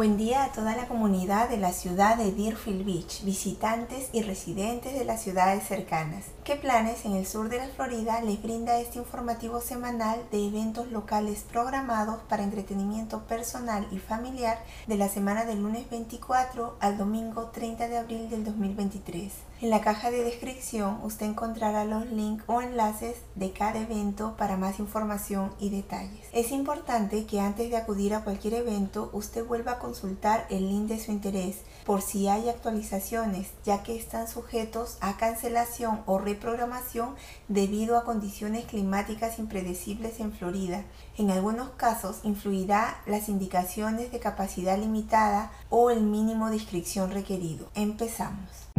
Buen día a toda la comunidad de la ciudad de Deerfield Beach, visitantes y residentes de las ciudades cercanas. ¿Qué planes en el sur de la Florida les brinda este informativo semanal de eventos locales programados para entretenimiento personal y familiar de la semana del lunes 24 al domingo 30 de abril del 2023? En la caja de descripción usted encontrará los links o enlaces de cada evento para más información y detalles. Es importante que antes de acudir a cualquier evento usted vuelva a consultar el link de su interés por si hay actualizaciones, ya que están sujetos a cancelación o reprogramación debido a condiciones climáticas impredecibles en Florida. En algunos casos influirá las indicaciones de capacidad limitada o el mínimo de inscripción requerido. Empezamos.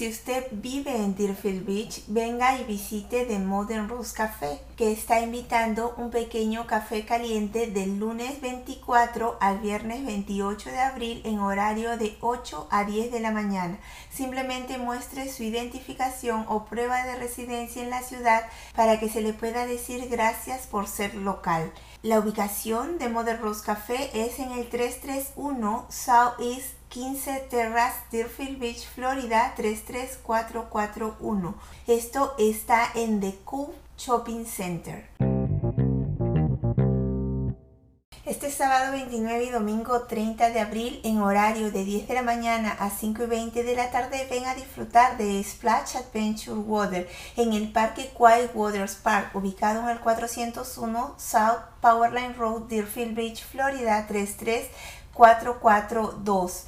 Si usted vive en Deerfield Beach, venga y visite The Modern Rose Café, que está invitando un pequeño café caliente del lunes 24 al viernes 28 de abril en horario de 8 a 10 de la mañana. Simplemente muestre su identificación o prueba de residencia en la ciudad para que se le pueda decir gracias por ser local. La ubicación de Modern Rose Café es en el 331 Southeast 15 Terrace, Deerfield Beach, Florida 33441. Esto está en The Cube Shopping Center. Este sábado 29 y domingo 30 de abril en horario de 10 de la mañana a 5 y 20 de la tarde ven a disfrutar de Splash Adventure Water en el Parque Quiet Waters Park ubicado en el 401 South Powerline Road, Deerfield Beach, Florida 33 442.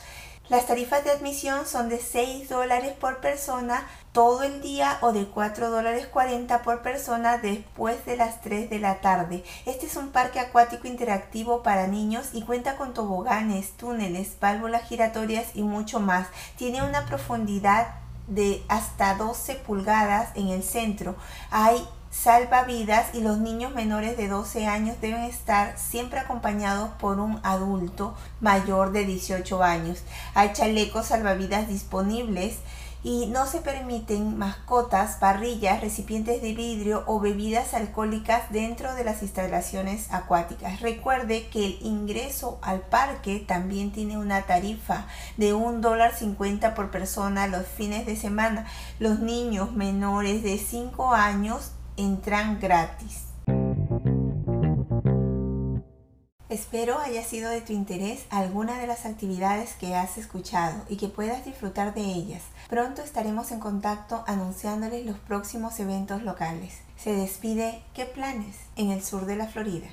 Las tarifas de admisión son de 6 dólares por persona todo el día o de 4 dólares 40 por persona después de las 3 de la tarde. Este es un parque acuático interactivo para niños y cuenta con toboganes, túneles, válvulas giratorias y mucho más. Tiene una profundidad de hasta 12 pulgadas en el centro. Hay salvavidas y los niños menores de 12 años deben estar siempre acompañados por un adulto mayor de 18 años. Hay chalecos salvavidas disponibles y no se permiten mascotas, parrillas, recipientes de vidrio o bebidas alcohólicas dentro de las instalaciones acuáticas. Recuerde que el ingreso al parque también tiene una tarifa de un dólar cincuenta por persona los fines de semana. Los niños menores de 5 años entran gratis. Espero haya sido de tu interés alguna de las actividades que has escuchado y que puedas disfrutar de ellas. Pronto estaremos en contacto anunciándoles los próximos eventos locales. Se despide ¿Qué planes? en el sur de la Florida.